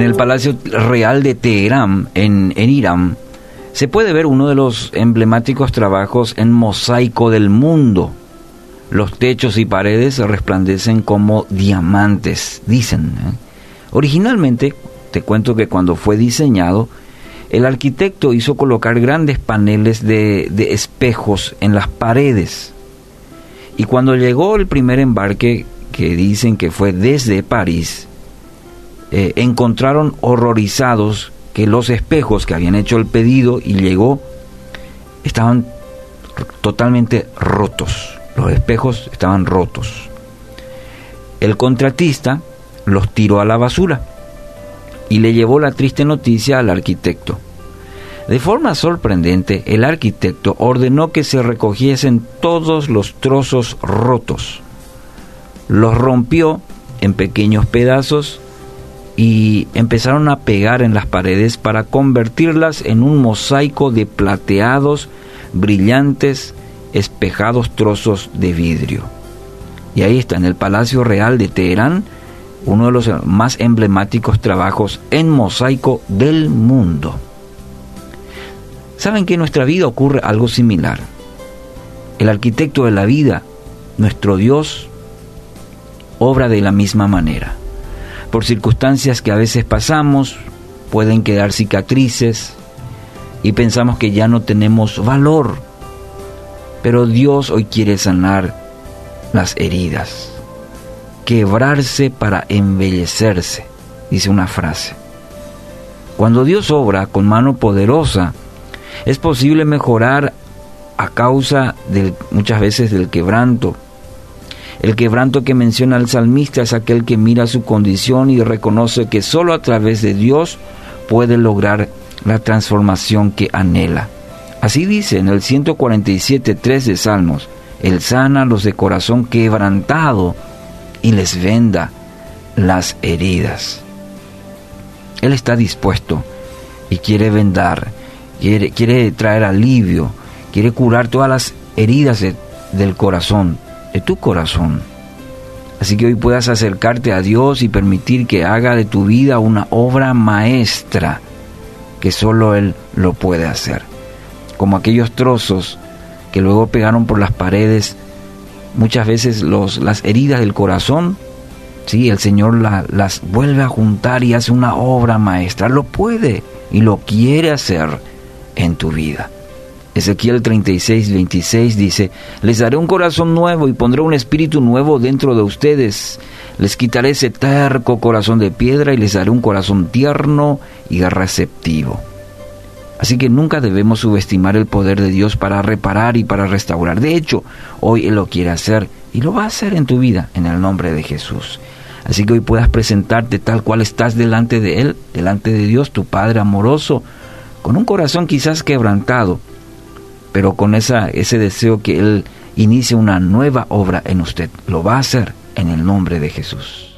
En el Palacio Real de Teherán, en, en Irán, se puede ver uno de los emblemáticos trabajos en mosaico del mundo. Los techos y paredes resplandecen como diamantes, dicen. ¿eh? Originalmente, te cuento que cuando fue diseñado, el arquitecto hizo colocar grandes paneles de, de espejos en las paredes. Y cuando llegó el primer embarque, que dicen que fue desde París, eh, encontraron horrorizados que los espejos que habían hecho el pedido y llegó estaban totalmente rotos. Los espejos estaban rotos. El contratista los tiró a la basura y le llevó la triste noticia al arquitecto. De forma sorprendente, el arquitecto ordenó que se recogiesen todos los trozos rotos. Los rompió en pequeños pedazos y empezaron a pegar en las paredes para convertirlas en un mosaico de plateados, brillantes, espejados trozos de vidrio. Y ahí está, en el Palacio Real de Teherán, uno de los más emblemáticos trabajos en mosaico del mundo. Saben que en nuestra vida ocurre algo similar. El arquitecto de la vida, nuestro Dios, obra de la misma manera. Por circunstancias que a veces pasamos, pueden quedar cicatrices y pensamos que ya no tenemos valor. Pero Dios hoy quiere sanar las heridas, quebrarse para embellecerse, dice una frase. Cuando Dios obra con mano poderosa, es posible mejorar a causa del, muchas veces del quebranto, el quebranto que menciona el salmista es aquel que mira su condición y reconoce que solo a través de Dios puede lograr la transformación que anhela. Así dice en el 147.3 de Salmos, Él sana a los de corazón quebrantado y les venda las heridas. Él está dispuesto y quiere vendar, quiere, quiere traer alivio, quiere curar todas las heridas del corazón de tu corazón. Así que hoy puedas acercarte a Dios y permitir que haga de tu vida una obra maestra que solo Él lo puede hacer. Como aquellos trozos que luego pegaron por las paredes, muchas veces los, las heridas del corazón, sí, el Señor las vuelve a juntar y hace una obra maestra. Lo puede y lo quiere hacer en tu vida. Ezequiel 36, 26 dice, les daré un corazón nuevo y pondré un espíritu nuevo dentro de ustedes. Les quitaré ese terco corazón de piedra y les daré un corazón tierno y receptivo. Así que nunca debemos subestimar el poder de Dios para reparar y para restaurar. De hecho, hoy Él lo quiere hacer y lo va a hacer en tu vida en el nombre de Jesús. Así que hoy puedas presentarte tal cual estás delante de Él, delante de Dios, tu Padre amoroso, con un corazón quizás quebrantado, pero con esa, ese deseo que Él inicie una nueva obra en usted. Lo va a hacer en el nombre de Jesús.